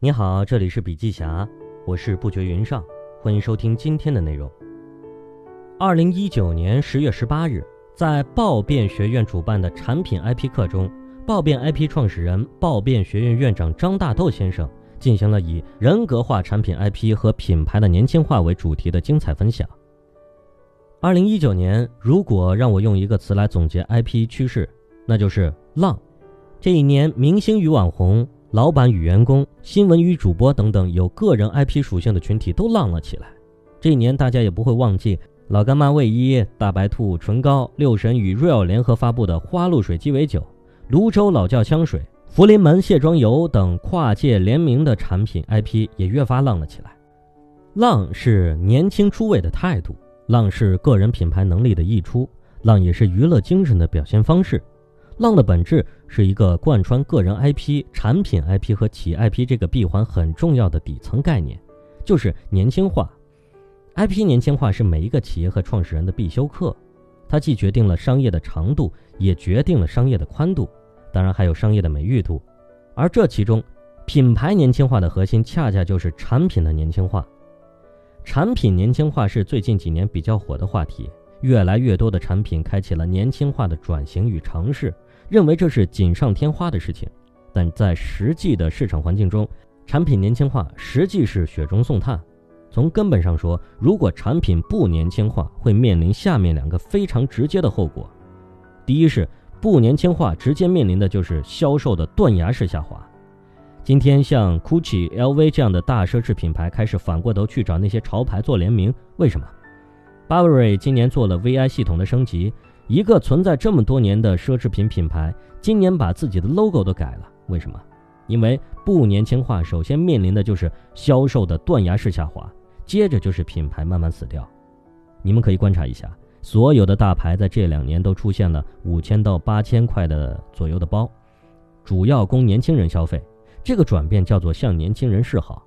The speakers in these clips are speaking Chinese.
你好，这里是笔记侠，我是不觉云上，欢迎收听今天的内容。二零一九年十月十八日，在暴变学院主办的产品 IP 课中，暴变 IP 创始人、暴变学院院长张大豆先生进行了以人格化产品 IP 和品牌的年轻化为主题的精彩分享。二零一九年，如果让我用一个词来总结 IP 趋势，那就是浪。这一年，明星与网红。老板与员工、新闻与主播等等有个人 IP 属性的群体都浪了起来。这一年，大家也不会忘记老干妈卫衣、大白兔唇膏、六神与 Real 联合发布的花露水鸡尾酒、泸州老窖香水、福临门卸妆油等跨界联名的产品 IP 也越发浪了起来。浪是年轻出位的态度，浪是个人品牌能力的溢出，浪也是娱乐精神的表现方式。浪的本质是一个贯穿个人 IP、产品 IP 和企业 IP 这个闭环很重要的底层概念，就是年轻化。IP 年轻化是每一个企业和创始人的必修课，它既决定了商业的长度，也决定了商业的宽度，当然还有商业的美誉度。而这其中，品牌年轻化的核心恰恰就是产品的年轻化。产品年轻化是最近几年比较火的话题，越来越多的产品开启了年轻化的转型与尝试。认为这是锦上添花的事情，但在实际的市场环境中，产品年轻化实际是雪中送炭。从根本上说，如果产品不年轻化，会面临下面两个非常直接的后果：第一是不年轻化，直接面临的就是销售的断崖式下滑。今天，像 GUCCI、LV 这样的大奢侈品牌开始反过头去找那些潮牌做联名，为什么？Burberry 今年做了 VI 系统的升级。一个存在这么多年的奢侈品品牌，今年把自己的 logo 都改了，为什么？因为不年轻化，首先面临的就是销售的断崖式下滑，接着就是品牌慢慢死掉。你们可以观察一下，所有的大牌在这两年都出现了五千到八千块的左右的包，主要供年轻人消费。这个转变叫做向年轻人示好，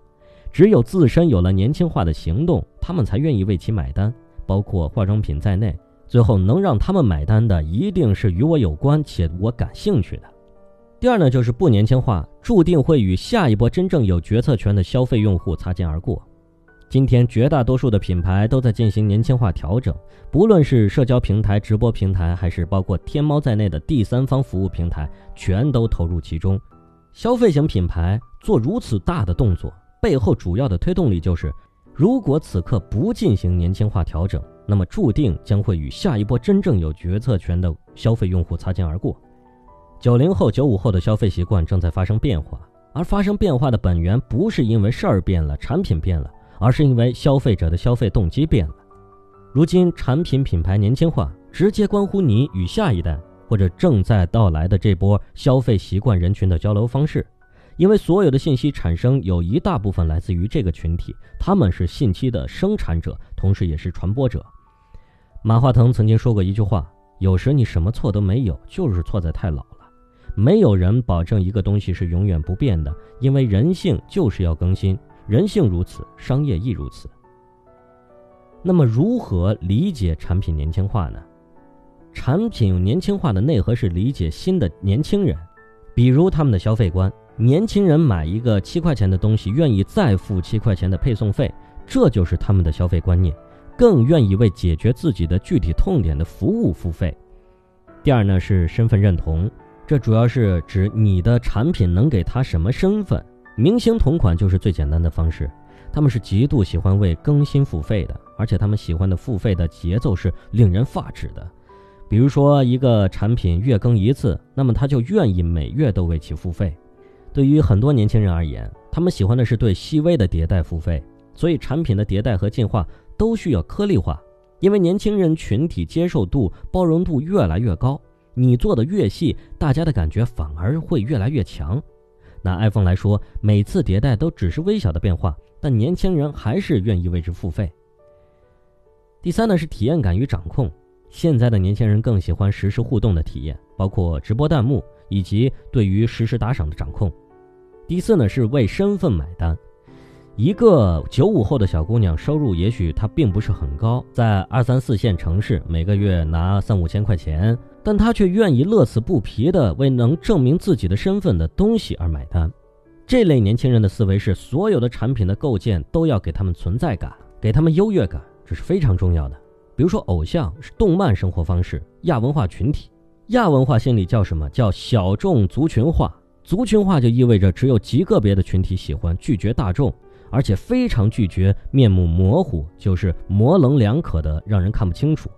只有自身有了年轻化的行动，他们才愿意为其买单，包括化妆品在内。最后能让他们买单的，一定是与我有关且我感兴趣的。第二呢，就是不年轻化，注定会与下一波真正有决策权的消费用户擦肩而过。今天绝大多数的品牌都在进行年轻化调整，不论是社交平台、直播平台，还是包括天猫在内的第三方服务平台，全都投入其中。消费型品牌做如此大的动作，背后主要的推动力就是，如果此刻不进行年轻化调整。那么注定将会与下一波真正有决策权的消费用户擦肩而过。九零后、九五后的消费习惯正在发生变化，而发生变化的本源不是因为事儿变了、产品变了，而是因为消费者的消费动机变了。如今产品品牌年轻化，直接关乎你与下一代或者正在到来的这波消费习惯人群的交流方式。因为所有的信息产生有一大部分来自于这个群体，他们是信息的生产者，同时也是传播者。马化腾曾经说过一句话：“有时你什么错都没有，就是错在太老了。”没有人保证一个东西是永远不变的，因为人性就是要更新，人性如此，商业亦如此。那么，如何理解产品年轻化呢？产品年轻化的内核是理解新的年轻人，比如他们的消费观。年轻人买一个七块钱的东西，愿意再付七块钱的配送费，这就是他们的消费观念，更愿意为解决自己的具体痛点的服务付费。第二呢是身份认同，这主要是指你的产品能给他什么身份。明星同款就是最简单的方式，他们是极度喜欢为更新付费的，而且他们喜欢的付费的节奏是令人发指的。比如说一个产品月更一次，那么他就愿意每月都为其付费。对于很多年轻人而言，他们喜欢的是对细微的迭代付费，所以产品的迭代和进化都需要颗粒化。因为年轻人群体接受度、包容度越来越高，你做的越细，大家的感觉反而会越来越强。拿 iPhone 来说，每次迭代都只是微小的变化，但年轻人还是愿意为之付费。第三呢是体验感与掌控，现在的年轻人更喜欢实时互动的体验，包括直播弹幕。以及对于实时打赏的掌控。第四呢是为身份买单。一个九五后的小姑娘，收入也许她并不是很高，在二三四线城市每个月拿三五千块钱，但她却愿意乐此不疲的为能证明自己的身份的东西而买单。这类年轻人的思维是，所有的产品的构建都要给他们存在感，给他们优越感，这是非常重要的。比如说，偶像是动漫生活方式，亚文化群体，亚文化心理叫什么？叫小众族群化。族群化就意味着只有极个别的群体喜欢，拒绝大众，而且非常拒绝面目模糊，就是模棱两可的，让人看不清楚。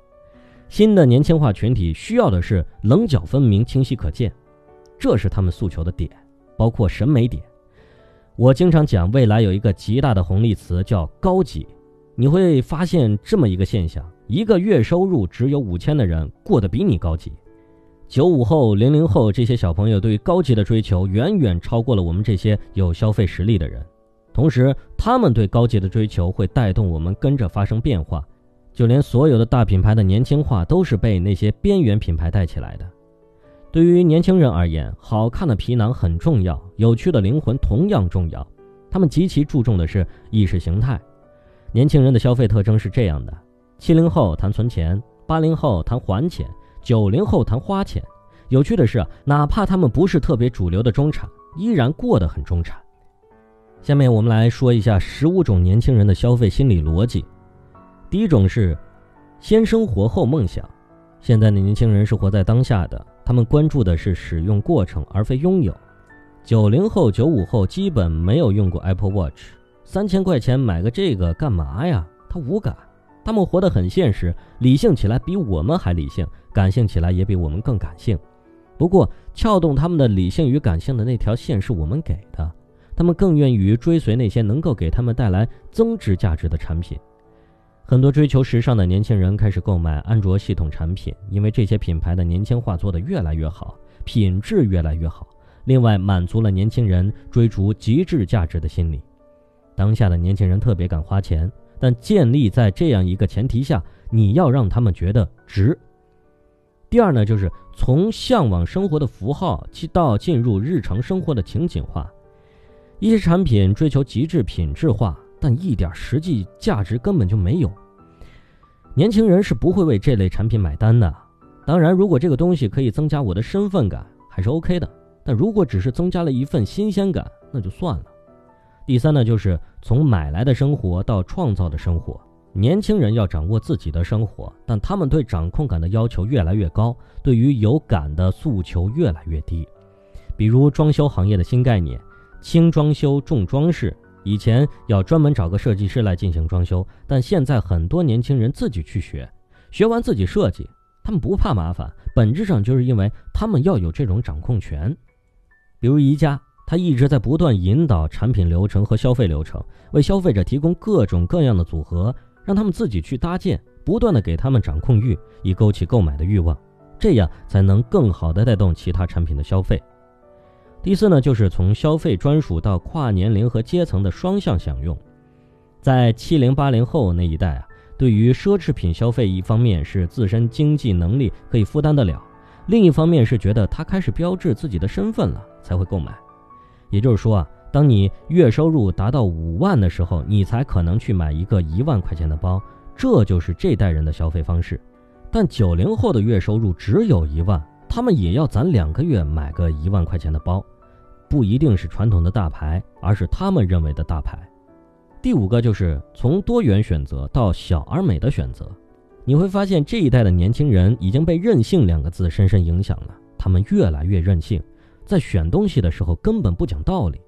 新的年轻化群体需要的是棱角分明、清晰可见，这是他们诉求的点，包括审美点。我经常讲，未来有一个极大的红利词叫高级。你会发现这么一个现象：一个月收入只有五千的人，过得比你高级。九五后、零零后这些小朋友对于高级的追求，远远超过了我们这些有消费实力的人。同时，他们对高级的追求会带动我们跟着发生变化。就连所有的大品牌的年轻化，都是被那些边缘品牌带起来的。对于年轻人而言，好看的皮囊很重要，有趣的灵魂同样重要。他们极其注重的是意识形态。年轻人的消费特征是这样的：七零后谈存钱，八零后谈还钱，九零后谈花钱。有趣的是，哪怕他们不是特别主流的中产，依然过得很中产。下面我们来说一下十五种年轻人的消费心理逻辑。第一种是先生活后梦想。现在的年轻人是活在当下的，他们关注的是使用过程而非拥有。九零后、九五后基本没有用过 Apple Watch，三千块钱买个这个干嘛呀？他无感，他们活得很现实，理性起来比我们还理性，感性起来也比我们更感性。不过，撬动他们的理性与感性的那条线是我们给的，他们更愿意追随那些能够给他们带来增值价值的产品。很多追求时尚的年轻人开始购买安卓系统产品，因为这些品牌的年轻化做得越来越好，品质越来越好。另外，满足了年轻人追逐极致价值的心理。当下的年轻人特别敢花钱，但建立在这样一个前提下：你要让他们觉得值。第二呢，就是从向往生活的符号到进入日常生活的情景化。一些产品追求极致品质化。但一点实际价值根本就没有。年轻人是不会为这类产品买单的。当然，如果这个东西可以增加我的身份感，还是 OK 的。但如果只是增加了一份新鲜感，那就算了。第三呢，就是从买来的生活到创造的生活。年轻人要掌握自己的生活，但他们对掌控感的要求越来越高，对于有感的诉求越来越低。比如装修行业的新概念：轻装修，重装饰。以前要专门找个设计师来进行装修，但现在很多年轻人自己去学，学完自己设计，他们不怕麻烦，本质上就是因为他们要有这种掌控权。比如宜家，他一直在不断引导产品流程和消费流程，为消费者提供各种各样的组合，让他们自己去搭建，不断的给他们掌控欲，以勾起购买的欲望，这样才能更好的带动其他产品的消费。第四呢，就是从消费专属到跨年龄和阶层的双向享用。在七零八零后那一代啊，对于奢侈品消费，一方面是自身经济能力可以负担得了，另一方面是觉得它开始标志自己的身份了才会购买。也就是说啊，当你月收入达到五万的时候，你才可能去买一个一万块钱的包，这就是这代人的消费方式。但九零后的月收入只有一万，他们也要攒两个月买个一万块钱的包。不一定是传统的大牌，而是他们认为的大牌。第五个就是从多元选择到小而美的选择，你会发现这一代的年轻人已经被“任性”两个字深深影响了。他们越来越任性，在选东西的时候根本不讲道理。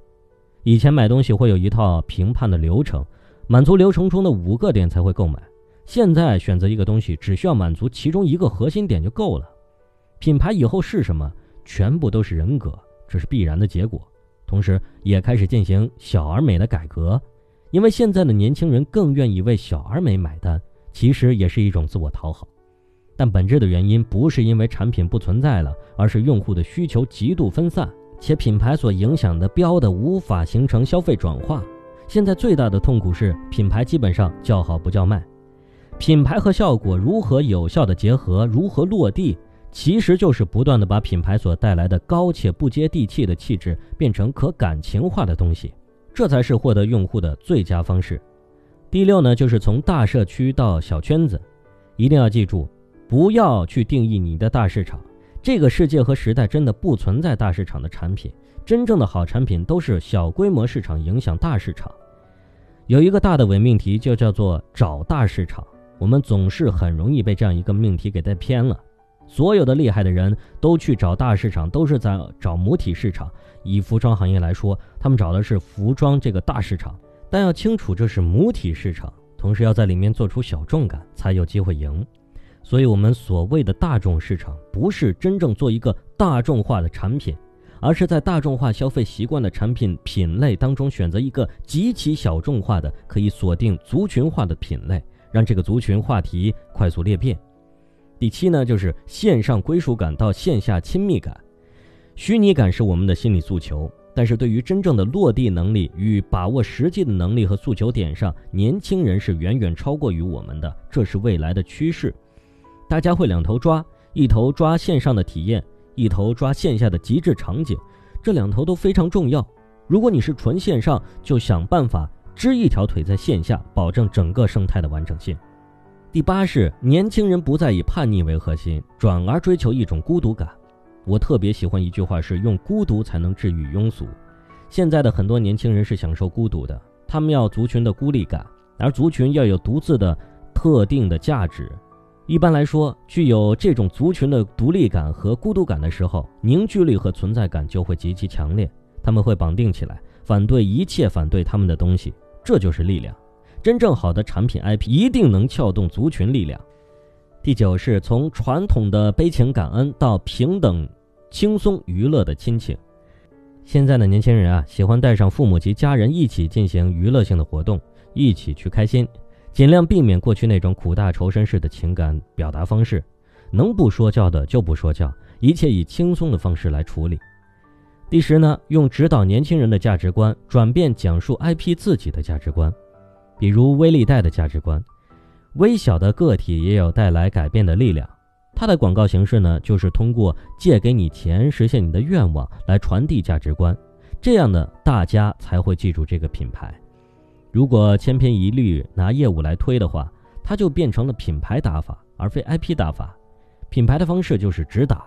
以前买东西会有一套评判的流程，满足流程中的五个点才会购买。现在选择一个东西只需要满足其中一个核心点就够了。品牌以后是什么？全部都是人格。这是必然的结果，同时也开始进行小而美的改革，因为现在的年轻人更愿意为小而美买单，其实也是一种自我讨好。但本质的原因不是因为产品不存在了，而是用户的需求极度分散，且品牌所影响的标的无法形成消费转化。现在最大的痛苦是品牌基本上叫好不叫卖，品牌和效果如何有效的结合，如何落地？其实就是不断的把品牌所带来的高且不接地气的气质变成可感情化的东西，这才是获得用户的最佳方式。第六呢，就是从大社区到小圈子，一定要记住，不要去定义你的大市场，这个世界和时代真的不存在大市场的产品，真正的好产品都是小规模市场影响大市场。有一个大的伪命题，就叫做找大市场。我们总是很容易被这样一个命题给带偏了。所有的厉害的人都去找大市场，都是在找母体市场。以服装行业来说，他们找的是服装这个大市场，但要清楚这是母体市场，同时要在里面做出小众感，才有机会赢。所以，我们所谓的大众市场，不是真正做一个大众化的产品，而是在大众化消费习惯的产品品类当中，选择一个极其小众化的、可以锁定族群化的品类，让这个族群话题快速裂变。第七呢，就是线上归属感到线下亲密感。虚拟感是我们的心理诉求，但是对于真正的落地能力与把握实际的能力和诉求点上，年轻人是远远超过于我们的，这是未来的趋势。大家会两头抓，一头抓线上的体验，一头抓线下的极致场景，这两头都非常重要。如果你是纯线上，就想办法支一条腿在线下，保证整个生态的完整性。第八是年轻人不再以叛逆为核心，转而追求一种孤独感。我特别喜欢一句话是用孤独才能治愈庸俗。现在的很多年轻人是享受孤独的，他们要族群的孤立感，而族群要有独自的特定的价值。一般来说，具有这种族群的独立感和孤独感的时候，凝聚力和存在感就会极其强烈。他们会绑定起来，反对一切反对他们的东西，这就是力量。真正好的产品 IP 一定能撬动族群力量。第九是从传统的悲情感恩到平等、轻松娱乐的亲情。现在的年轻人啊，喜欢带上父母及家人一起进行娱乐性的活动，一起去开心，尽量避免过去那种苦大仇深式的情感表达方式。能不说教的就不说教，一切以轻松的方式来处理。第十呢，用指导年轻人的价值观，转变讲述 IP 自己的价值观，比如微粒贷的价值观。微小的个体也有带来改变的力量。它的广告形式呢，就是通过借给你钱实现你的愿望来传递价值观，这样呢，大家才会记住这个品牌。如果千篇一律拿业务来推的话，它就变成了品牌打法，而非 IP 打法。品牌的方式就是直打，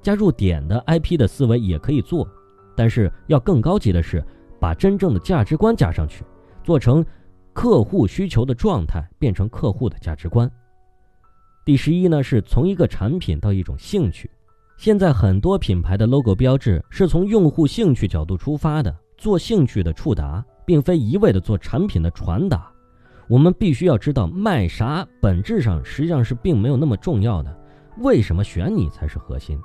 加入点的 IP 的思维也可以做，但是要更高级的是把真正的价值观加上去，做成。客户需求的状态变成客户的价值观。第十一呢，是从一个产品到一种兴趣。现在很多品牌的 logo 标志是从用户兴趣角度出发的，做兴趣的触达，并非一味的做产品的传达。我们必须要知道卖啥，本质上实际上是并没有那么重要的。为什么选你才是核心？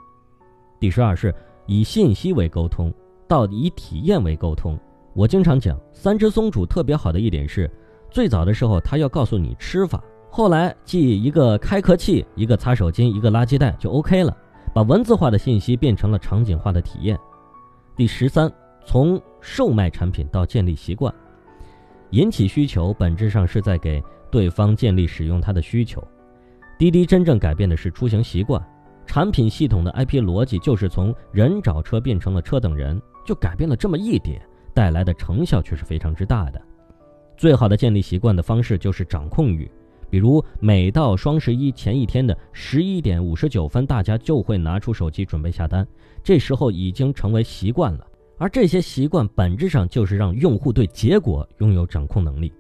第十二是以信息为沟通，到以体验为沟通。我经常讲，三只松鼠特别好的一点是。最早的时候，他要告诉你吃法，后来记一个开壳器、一个擦手巾、一个垃圾袋就 OK 了，把文字化的信息变成了场景化的体验。第十三，从售卖产品到建立习惯，引起需求本质上是在给对方建立使用它的需求。滴滴真正改变的是出行习惯，产品系统的 IP 逻辑就是从人找车变成了车等人，就改变了这么一点，带来的成效却是非常之大的。最好的建立习惯的方式就是掌控欲，比如每到双十一前一天的十一点五十九分，大家就会拿出手机准备下单，这时候已经成为习惯了。而这些习惯本质上就是让用户对结果拥有掌控能力。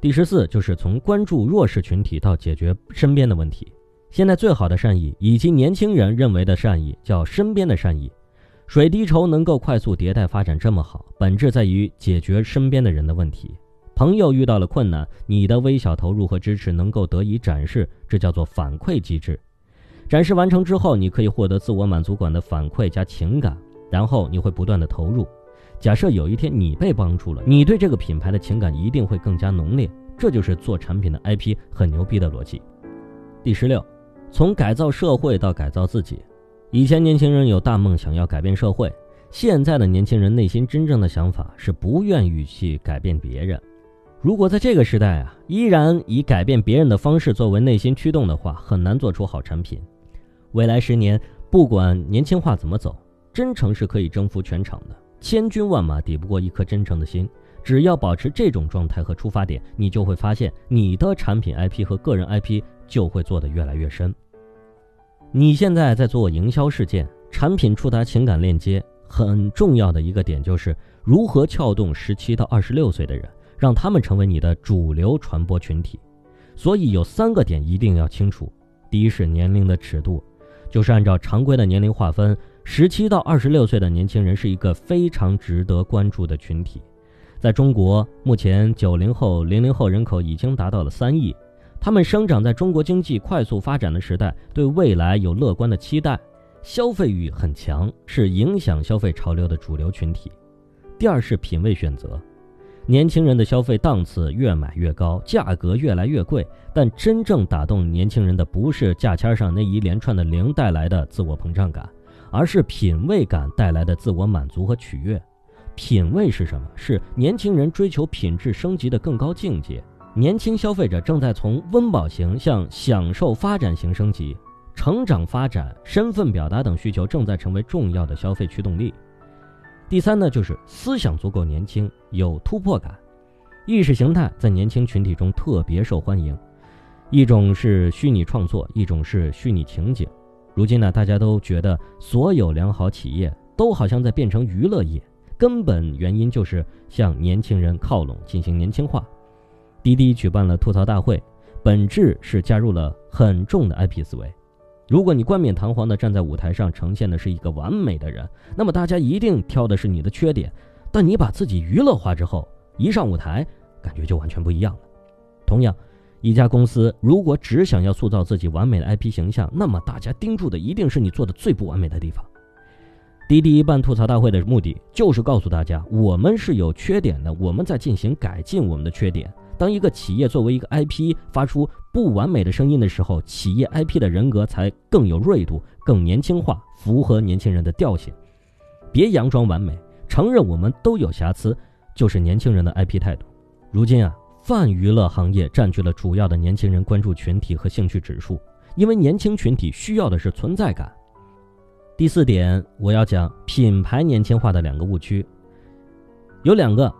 第十四就是从关注弱势群体到解决身边的问题。现在最好的善意，以及年轻人认为的善意，叫身边的善意。水滴筹能够快速迭代发展这么好，本质在于解决身边的人的问题。朋友遇到了困难，你的微小投入和支持能够得以展示，这叫做反馈机制。展示完成之后，你可以获得自我满足感的反馈加情感，然后你会不断的投入。假设有一天你被帮助了，你对这个品牌的情感一定会更加浓烈。这就是做产品的 IP 很牛逼的逻辑。第十六，从改造社会到改造自己。以前年轻人有大梦想要改变社会，现在的年轻人内心真正的想法是不愿意去改变别人。如果在这个时代啊，依然以改变别人的方式作为内心驱动的话，很难做出好产品。未来十年，不管年轻化怎么走，真诚是可以征服全场的。千军万马抵不过一颗真诚的心。只要保持这种状态和出发点，你就会发现你的产品 IP 和个人 IP 就会做得越来越深。你现在在做营销事件，产品触达情感链接，很重要的一个点就是如何撬动十七到二十六岁的人，让他们成为你的主流传播群体。所以有三个点一定要清楚：第一是年龄的尺度，就是按照常规的年龄划分，十七到二十六岁的年轻人是一个非常值得关注的群体。在中国，目前九零后、零零后人口已经达到了三亿，他们生长在中国经济快速发展的时代，对未来有乐观的期待，消费欲很强，是影响消费潮流的主流群体。第二是品味选择，年轻人的消费档次越买越高，价格越来越贵，但真正打动年轻人的不是价签上那一连串的零带来的自我膨胀感，而是品味感带来的自我满足和取悦。品味是什么？是年轻人追求品质升级的更高境界。年轻消费者正在从温饱型向享受发展型升级，成长发展、身份表达等需求正在成为重要的消费驱动力。第三呢，就是思想足够年轻，有突破感。意识形态在年轻群体中特别受欢迎，一种是虚拟创作，一种是虚拟情景。如今呢，大家都觉得所有良好企业都好像在变成娱乐业。根本原因就是向年轻人靠拢，进行年轻化。滴滴举办了吐槽大会，本质是加入了很重的 IP 思维。如果你冠冕堂皇地站在舞台上，呈现的是一个完美的人，那么大家一定挑的是你的缺点。但你把自己娱乐化之后，一上舞台，感觉就完全不一样了。同样，一家公司如果只想要塑造自己完美的 IP 形象，那么大家盯住的一定是你做的最不完美的地方。滴滴办吐槽大会的目的就是告诉大家，我们是有缺点的，我们在进行改进我们的缺点。当一个企业作为一个 IP 发出不完美的声音的时候，企业 IP 的人格才更有锐度、更年轻化，符合年轻人的调性。别佯装完美，承认我们都有瑕疵，就是年轻人的 IP 态度。如今啊，泛娱乐行业占据了主要的年轻人关注群体和兴趣指数，因为年轻群体需要的是存在感。第四点，我要讲品牌年轻化的两个误区，有两个，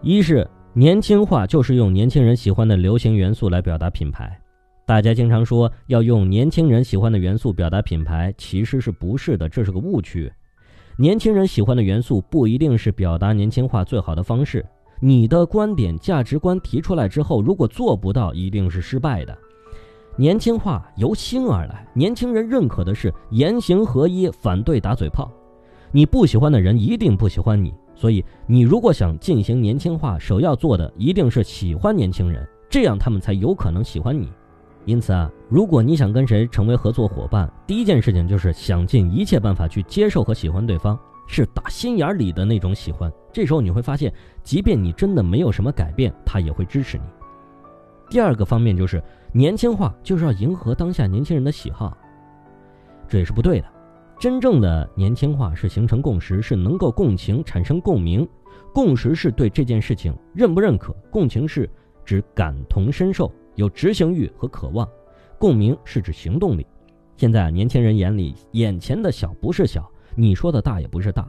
一是年轻化就是用年轻人喜欢的流行元素来表达品牌，大家经常说要用年轻人喜欢的元素表达品牌，其实是不是的，这是个误区。年轻人喜欢的元素不一定是表达年轻化最好的方式，你的观点价值观提出来之后，如果做不到，一定是失败的。年轻化由心而来，年轻人认可的是言行合一，反对打嘴炮。你不喜欢的人一定不喜欢你，所以你如果想进行年轻化，首要做的一定是喜欢年轻人，这样他们才有可能喜欢你。因此啊，如果你想跟谁成为合作伙伴，第一件事情就是想尽一切办法去接受和喜欢对方，是打心眼里的那种喜欢。这时候你会发现，即便你真的没有什么改变，他也会支持你。第二个方面就是年轻化就是要迎合当下年轻人的喜好，这也是不对的。真正的年轻化是形成共识，是能够共情、产生共鸣。共识是对这件事情认不认可，共情是指感同身受、有执行欲和渴望，共鸣是指行动力。现在年轻人眼里，眼前的小不是小，你说的大也不是大，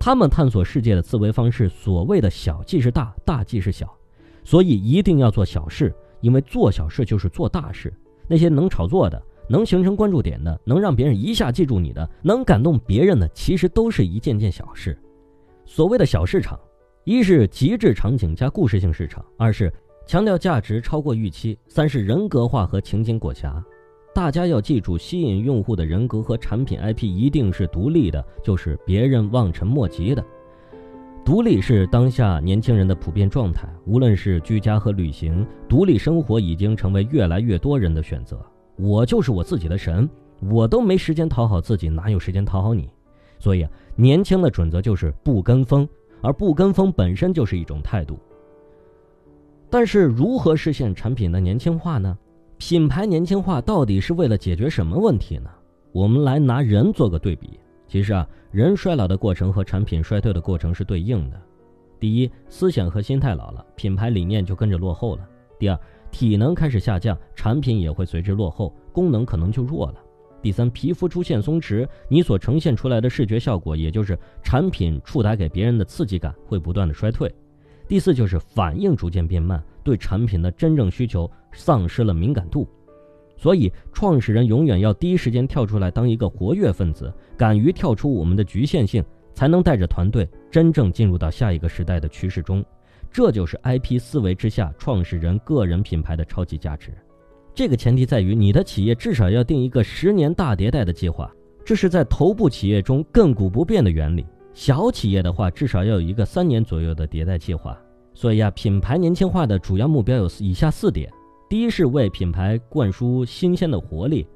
他们探索世界的思维方式，所谓的小即是大，大即是小，所以一定要做小事。因为做小事就是做大事，那些能炒作的、能形成关注点的、能让别人一下记住你的、能感动别人的，其实都是一件件小事。所谓的小市场，一是极致场景加故事性市场，二是强调价值超过预期，三是人格化和情景裹挟。大家要记住，吸引用户的人格和产品 IP 一定是独立的，就是别人望尘莫及的。独立是当下年轻人的普遍状态，无论是居家和旅行，独立生活已经成为越来越多人的选择。我就是我自己的神，我都没时间讨好自己，哪有时间讨好你？所以啊，年轻的准则就是不跟风，而不跟风本身就是一种态度。但是，如何实现产品的年轻化呢？品牌年轻化到底是为了解决什么问题呢？我们来拿人做个对比。其实啊，人衰老的过程和产品衰退的过程是对应的。第一，思想和心态老了，品牌理念就跟着落后了；第二，体能开始下降，产品也会随之落后，功能可能就弱了；第三，皮肤出现松弛，你所呈现出来的视觉效果，也就是产品触达给别人的刺激感，会不断的衰退；第四，就是反应逐渐变慢，对产品的真正需求丧失了敏感度。所以，创始人永远要第一时间跳出来当一个活跃分子，敢于跳出我们的局限性，才能带着团队真正进入到下一个时代的趋势中。这就是 IP 思维之下创始人个人品牌的超级价值。这个前提在于你的企业至少要定一个十年大迭代的计划，这是在头部企业中亘古不变的原理。小企业的话，至少要有一个三年左右的迭代计划。所以啊，品牌年轻化的主要目标有以下四点。第一是为品牌灌输新鲜的活力，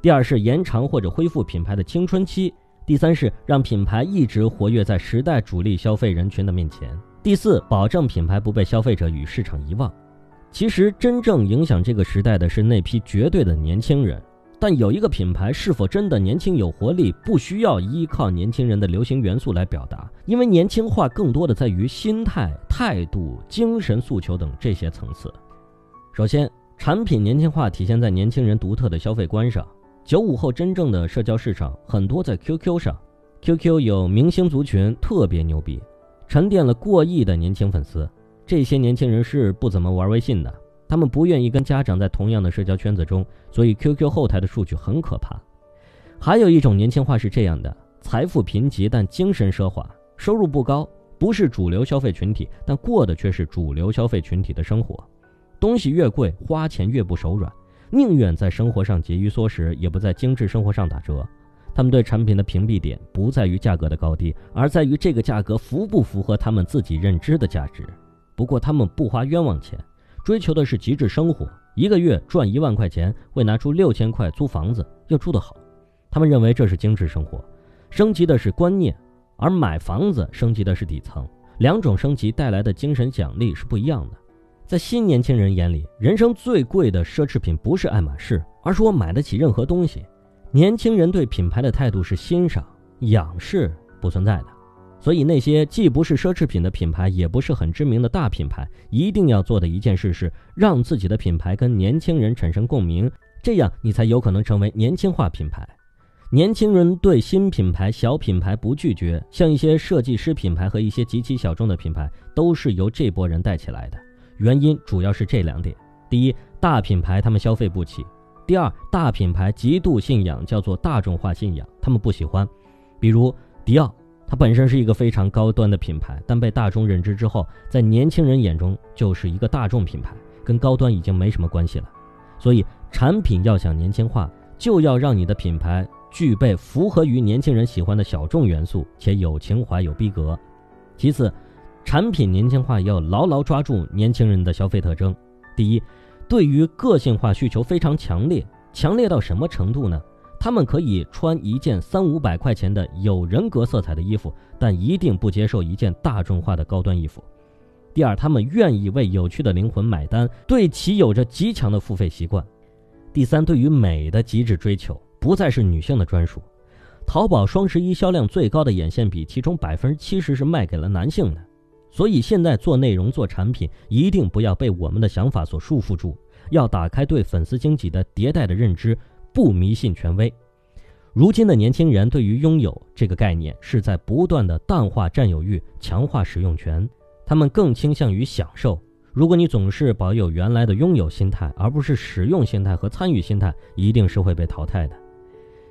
第二是延长或者恢复品牌的青春期，第三是让品牌一直活跃在时代主力消费人群的面前，第四保证品牌不被消费者与市场遗忘。其实真正影响这个时代的是那批绝对的年轻人，但有一个品牌是否真的年轻有活力，不需要依靠年轻人的流行元素来表达，因为年轻化更多的在于心态、态度、精神诉求等这些层次。首先，产品年轻化体现在年轻人独特的消费观上。九五后真正的社交市场很多在 QQ 上，QQ 有明星族群特别牛逼，沉淀了过亿的年轻粉丝。这些年轻人是不怎么玩微信的，他们不愿意跟家长在同样的社交圈子中，所以 QQ 后台的数据很可怕。还有一种年轻化是这样的：财富贫瘠但精神奢华，收入不高，不是主流消费群体，但过的却是主流消费群体的生活。东西越贵，花钱越不手软，宁愿在生活上节衣缩食，也不在精致生活上打折。他们对产品的屏蔽点不在于价格的高低，而在于这个价格符不符合他们自己认知的价值。不过他们不花冤枉钱，追求的是极致生活。一个月赚一万块钱，会拿出六千块租房子，要住得好。他们认为这是精致生活，升级的是观念，而买房子升级的是底层。两种升级带来的精神奖励是不一样的。在新年轻人眼里，人生最贵的奢侈品不是爱马仕，而是我买得起任何东西。年轻人对品牌的态度是欣赏、仰视，不存在的。所以，那些既不是奢侈品的品牌，也不是很知名的大品牌，一定要做的一件事是让自己的品牌跟年轻人产生共鸣，这样你才有可能成为年轻化品牌。年轻人对新品牌、小品牌不拒绝，像一些设计师品牌和一些极其小众的品牌，都是由这波人带起来的。原因主要是这两点：第一，大品牌他们消费不起；第二，大品牌极度信仰叫做大众化信仰，他们不喜欢。比如迪奥，它本身是一个非常高端的品牌，但被大众认知之后，在年轻人眼中就是一个大众品牌，跟高端已经没什么关系了。所以，产品要想年轻化，就要让你的品牌具备符合于年轻人喜欢的小众元素，且有情怀、有逼格。其次。产品年轻化要牢牢抓住年轻人的消费特征。第一，对于个性化需求非常强烈，强烈到什么程度呢？他们可以穿一件三五百块钱的有人格色彩的衣服，但一定不接受一件大众化的高端衣服。第二，他们愿意为有趣的灵魂买单，对其有着极强的付费习惯。第三，对于美的极致追求不再是女性的专属。淘宝双十一销量最高的眼线笔，其中百分之七十是卖给了男性的。所以现在做内容、做产品，一定不要被我们的想法所束缚住，要打开对粉丝经济的迭代的认知，不迷信权威。如今的年轻人对于拥有这个概念，是在不断的淡化占有欲，强化使用权，他们更倾向于享受。如果你总是保有原来的拥有心态，而不是使用心态和参与心态，一定是会被淘汰的。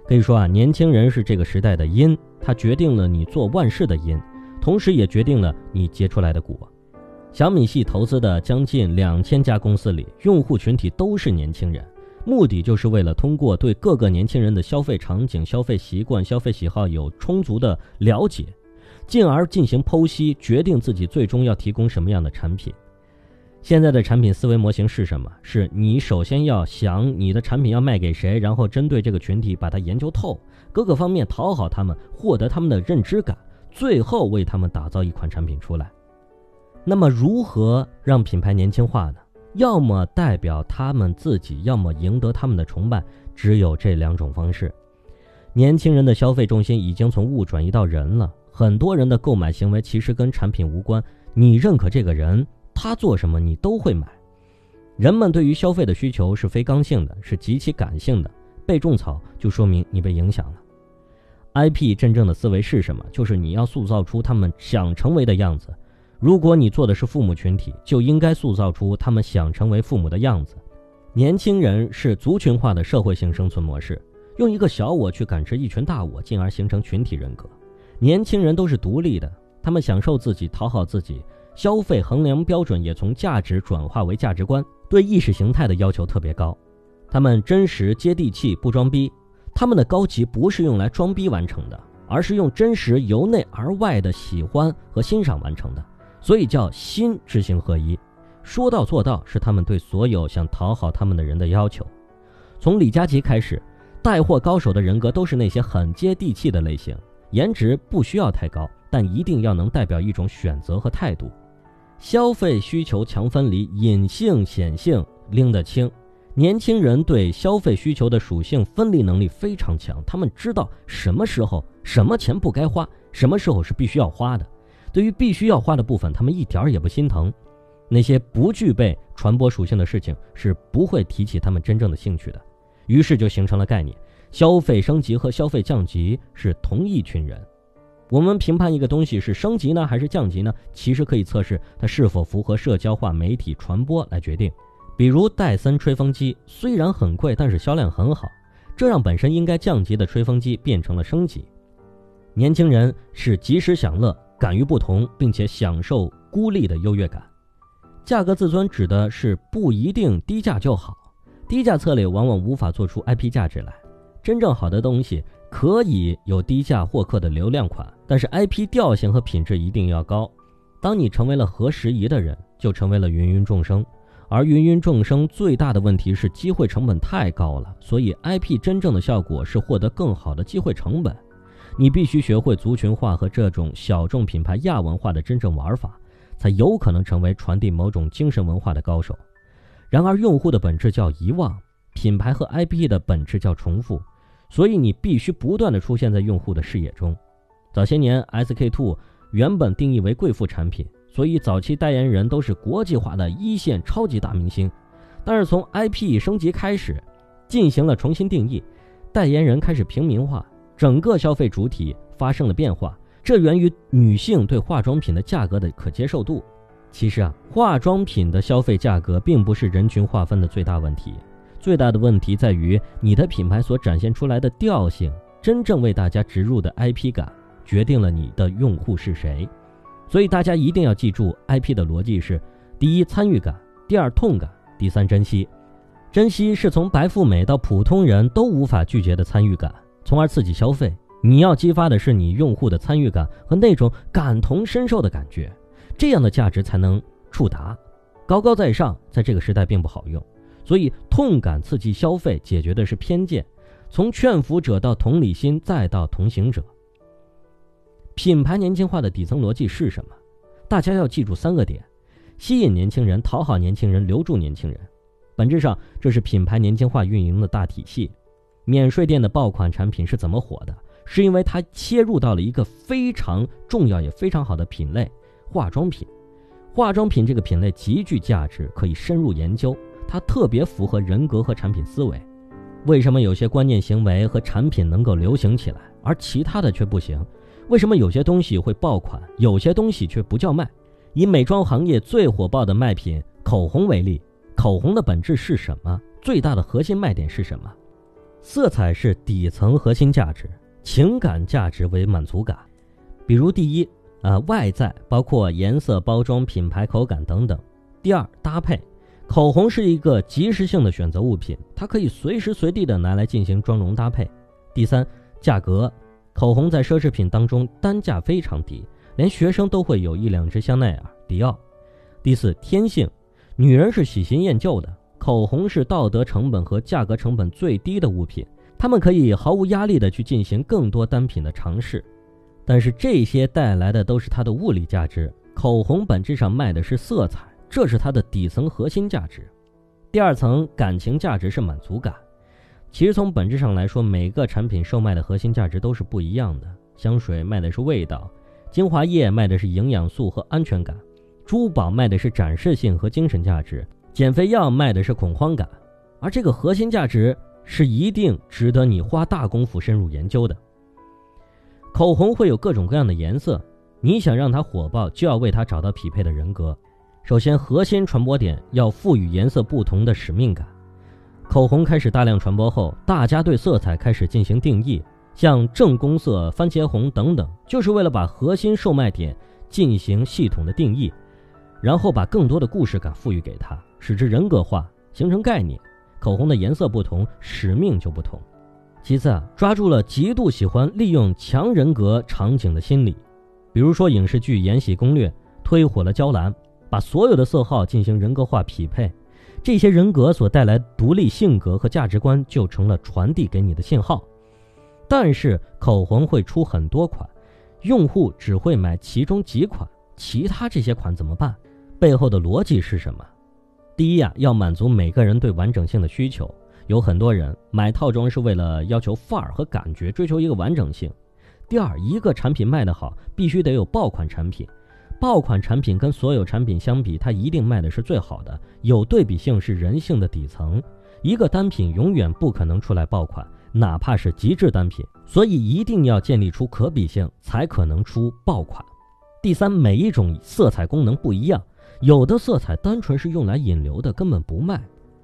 可以说啊，年轻人是这个时代的因，它决定了你做万事的因。同时也决定了你结出来的果。小米系投资的将近两千家公司里，用户群体都是年轻人，目的就是为了通过对各个年轻人的消费场景、消费习惯、消费喜好有充足的了解，进而进行剖析，决定自己最终要提供什么样的产品。现在的产品思维模型是什么？是你首先要想你的产品要卖给谁，然后针对这个群体把它研究透，各个方面讨好他们，获得他们的认知感。最后为他们打造一款产品出来，那么如何让品牌年轻化呢？要么代表他们自己，要么赢得他们的崇拜，只有这两种方式。年轻人的消费重心已经从物转移到人了，很多人的购买行为其实跟产品无关，你认可这个人，他做什么你都会买。人们对于消费的需求是非刚性的，是极其感性的，被种草就说明你被影响了。IP 真正的思维是什么？就是你要塑造出他们想成为的样子。如果你做的是父母群体，就应该塑造出他们想成为父母的样子。年轻人是族群化的社会性生存模式，用一个小我去感知一群大我，进而形成群体人格。年轻人都是独立的，他们享受自己，讨好自己，消费衡量标准也从价值转化为价值观，对意识形态的要求特别高。他们真实接地气，不装逼。他们的高级不是用来装逼完成的，而是用真实由内而外的喜欢和欣赏完成的，所以叫心知行合一。说到做到是他们对所有想讨好他们的人的要求。从李佳琦开始，带货高手的人格都是那些很接地气的类型，颜值不需要太高，但一定要能代表一种选择和态度。消费需求强分离，隐性显性拎得清。年轻人对消费需求的属性分离能力非常强，他们知道什么时候什么钱不该花，什么时候是必须要花的。对于必须要花的部分，他们一点儿也不心疼。那些不具备传播属性的事情是不会提起他们真正的兴趣的，于是就形成了概念：消费升级和消费降级是同一群人。我们评判一个东西是升级呢还是降级呢？其实可以测试它是否符合社交化媒体传播来决定。比如戴森吹风机虽然很贵，但是销量很好，这让本身应该降级的吹风机变成了升级。年轻人是及时享乐，敢于不同，并且享受孤立的优越感。价格自尊指的是不一定低价就好，低价策略往往无法做出 IP 价值来。真正好的东西可以有低价获客的流量款，但是 IP 调性和品质一定要高。当你成为了合时宜的人，就成为了芸芸众生。而芸芸众生最大的问题是机会成本太高了，所以 IP 真正的效果是获得更好的机会成本。你必须学会族群化和这种小众品牌亚文化的真正玩法。才有可能成为传递某种精神文化的高手。然而，用户的本质叫遗忘，品牌和 IP 的本质叫重复，所以你必须不断的出现在用户的视野中。早些年，SK two 原本定义为贵妇产品，所以早期代言人都是国际化的一线超级大明星。但是从 IP 升级开始，进行了重新定义，代言人开始平民化，整个消费主体发生了变化。这源于女性对化妆品的价格的可接受度。其实啊，化妆品的消费价格并不是人群划分的最大问题，最大的问题在于你的品牌所展现出来的调性，真正为大家植入的 IP 感，决定了你的用户是谁。所以大家一定要记住，IP 的逻辑是：第一，参与感；第二，痛感；第三，珍惜。珍惜是从白富美到普通人都无法拒绝的参与感，从而刺激消费。你要激发的是你用户的参与感和那种感同身受的感觉，这样的价值才能触达。高高在上在这个时代并不好用，所以痛感刺激消费解决的是偏见，从劝服者到同理心再到同行者。品牌年轻化的底层逻辑是什么？大家要记住三个点：吸引年轻人、讨好年轻人、留住年轻人。本质上，这是品牌年轻化运营的大体系。免税店的爆款产品是怎么火的？是因为它切入到了一个非常重要也非常好的品类——化妆品。化妆品这个品类极具价值，可以深入研究。它特别符合人格和产品思维。为什么有些观念行为和产品能够流行起来，而其他的却不行？为什么有些东西会爆款，有些东西却不叫卖？以美妆行业最火爆的卖品口红为例，口红的本质是什么？最大的核心卖点是什么？色彩是底层核心价值。情感价值为满足感，比如第一，呃，外在包括颜色、包装、品牌、口感等等。第二，搭配，口红是一个即时性的选择物品，它可以随时随地的拿来进行妆容搭配。第三，价格，口红在奢侈品当中单价非常低，连学生都会有一两支香奈儿、迪奥。第四，天性，女人是喜新厌旧的，口红是道德成本和价格成本最低的物品。她们可以毫无压力的去进行更多单品的尝试，但是这些带来的都是它的物理价值。口红本质上卖的是色彩，这是它的底层核心价值。第二层感情价值是满足感。其实从本质上来说，每个产品售卖的核心价值都是不一样的。香水卖的是味道，精华液卖的是营养素和安全感，珠宝卖的是展示性和精神价值，减肥药卖的是恐慌感，而这个核心价值。是一定值得你花大功夫深入研究的。口红会有各种各样的颜色，你想让它火爆，就要为它找到匹配的人格。首先，核心传播点要赋予颜色不同的使命感。口红开始大量传播后，大家对色彩开始进行定义，像正宫色、番茄红等等，就是为了把核心售卖点进行系统的定义，然后把更多的故事感赋予给它，使之人格化，形成概念。口红的颜色不同，使命就不同。其次啊，抓住了极度喜欢利用强人格场景的心理，比如说影视剧《延禧攻略》推火了娇兰，把所有的色号进行人格化匹配。这些人格所带来独立性格和价值观，就成了传递给你的信号。但是口红会出很多款，用户只会买其中几款，其他这些款怎么办？背后的逻辑是什么？第一呀，要满足每个人对完整性的需求。有很多人买套装是为了要求范儿和感觉，追求一个完整性。第二，一个产品卖得好，必须得有爆款产品。爆款产品跟所有产品相比，它一定卖的是最好的。有对比性是人性的底层，一个单品永远不可能出来爆款，哪怕是极致单品。所以一定要建立出可比性，才可能出爆款。第三，每一种色彩功能不一样，有的色彩单纯是用来引流的，根本不卖。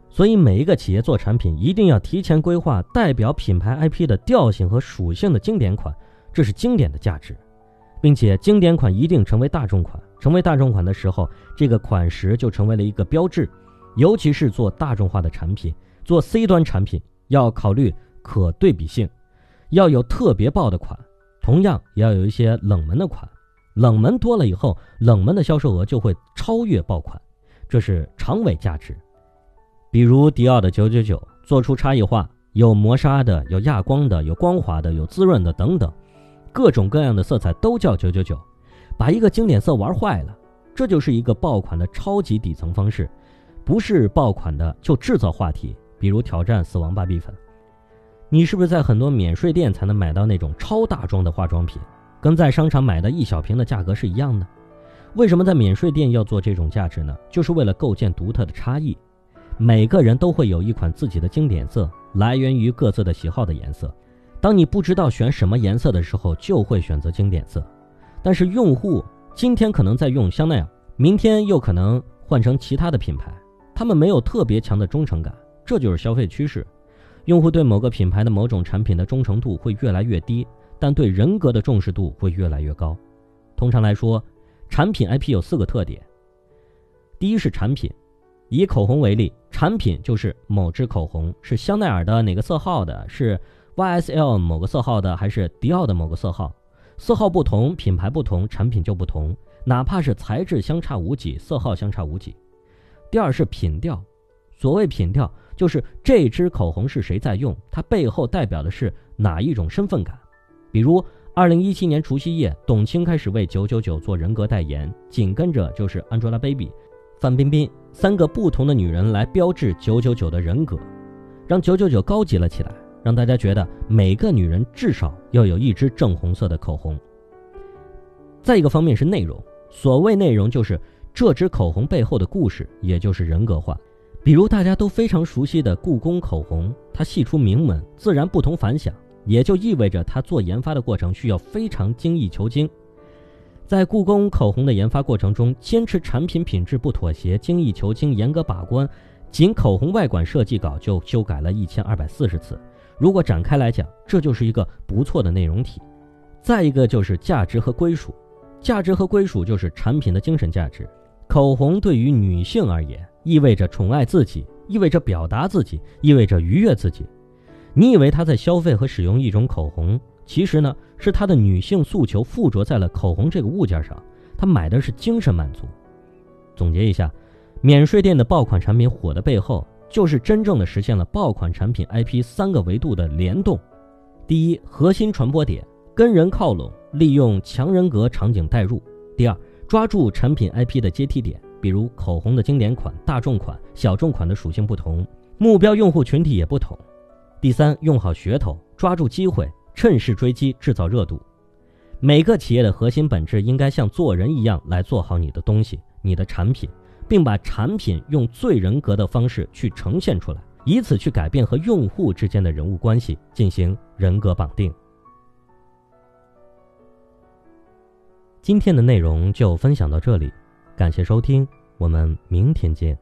所以每一个企业做产品，一定要提前规划代表品牌 IP 的调性和属性的经典款，这是经典的价值。并且经典款一定成为大众款，成为大众款的时候，这个款式就成为了一个标志。尤其是做大众化的产品，做 C 端产品要考虑可对比性，要有特别爆的款，同样也要有一些冷门的款。冷门多了以后，冷门的销售额就会超越爆款，这是长尾价值。比如迪奥的九九九，做出差异化，有磨砂的，有亚光的，有光滑的，有滋润的等等。各种各样的色彩都叫九九九，把一个经典色玩坏了，这就是一个爆款的超级底层方式。不是爆款的就制造话题，比如挑战死亡芭比粉。你是不是在很多免税店才能买到那种超大装的化妆品，跟在商场买的一小瓶的价格是一样的？为什么在免税店要做这种价值呢？就是为了构建独特的差异。每个人都会有一款自己的经典色，来源于各自的喜好的颜色。当你不知道选什么颜色的时候，就会选择经典色。但是用户今天可能在用香奈儿，明天又可能换成其他的品牌，他们没有特别强的忠诚感，这就是消费趋势。用户对某个品牌的某种产品的忠诚度会越来越低，但对人格的重视度会越来越高。通常来说，产品 IP 有四个特点。第一是产品，以口红为例，产品就是某支口红是香奈儿的哪个色号的，是。YSL 某个色号的，还是迪奥的某个色号，色号不同，品牌不同，产品就不同，哪怕是材质相差无几，色号相差无几。第二是品调，所谓品调，就是这支口红是谁在用，它背后代表的是哪一种身份感。比如，二零一七年除夕夜，董卿开始为九九九做人格代言，紧跟着就是 Angelababy、范冰冰三个不同的女人来标志九九九的人格，让九九九高级了起来。让大家觉得每个女人至少要有一支正红色的口红。再一个方面是内容，所谓内容就是这支口红背后的故事，也就是人格化。比如大家都非常熟悉的故宫口红，它系出名门，自然不同凡响，也就意味着它做研发的过程需要非常精益求精。在故宫口红的研发过程中，坚持产品品质不妥协，精益求精，严格把关，仅口红外管设计稿就修改了一千二百四十次。如果展开来讲，这就是一个不错的内容体。再一个就是价值和归属，价值和归属就是产品的精神价值。口红对于女性而言，意味着宠爱自己，意味着表达自己，意味着愉悦自己。你以为她在消费和使用一种口红，其实呢，是她的女性诉求附着在了口红这个物件上，她买的是精神满足。总结一下，免税店的爆款产品火的背后。就是真正的实现了爆款产品 IP 三个维度的联动。第一，核心传播点跟人靠拢，利用强人格场景代入。第二，抓住产品 IP 的阶梯点，比如口红的经典款、大众款、小众款的属性不同，目标用户群体也不同。第三，用好噱头，抓住机会，趁势追击，制造热度。每个企业的核心本质应该像做人一样来做好你的东西，你的产品。并把产品用最人格的方式去呈现出来，以此去改变和用户之间的人物关系，进行人格绑定。今天的内容就分享到这里，感谢收听，我们明天见。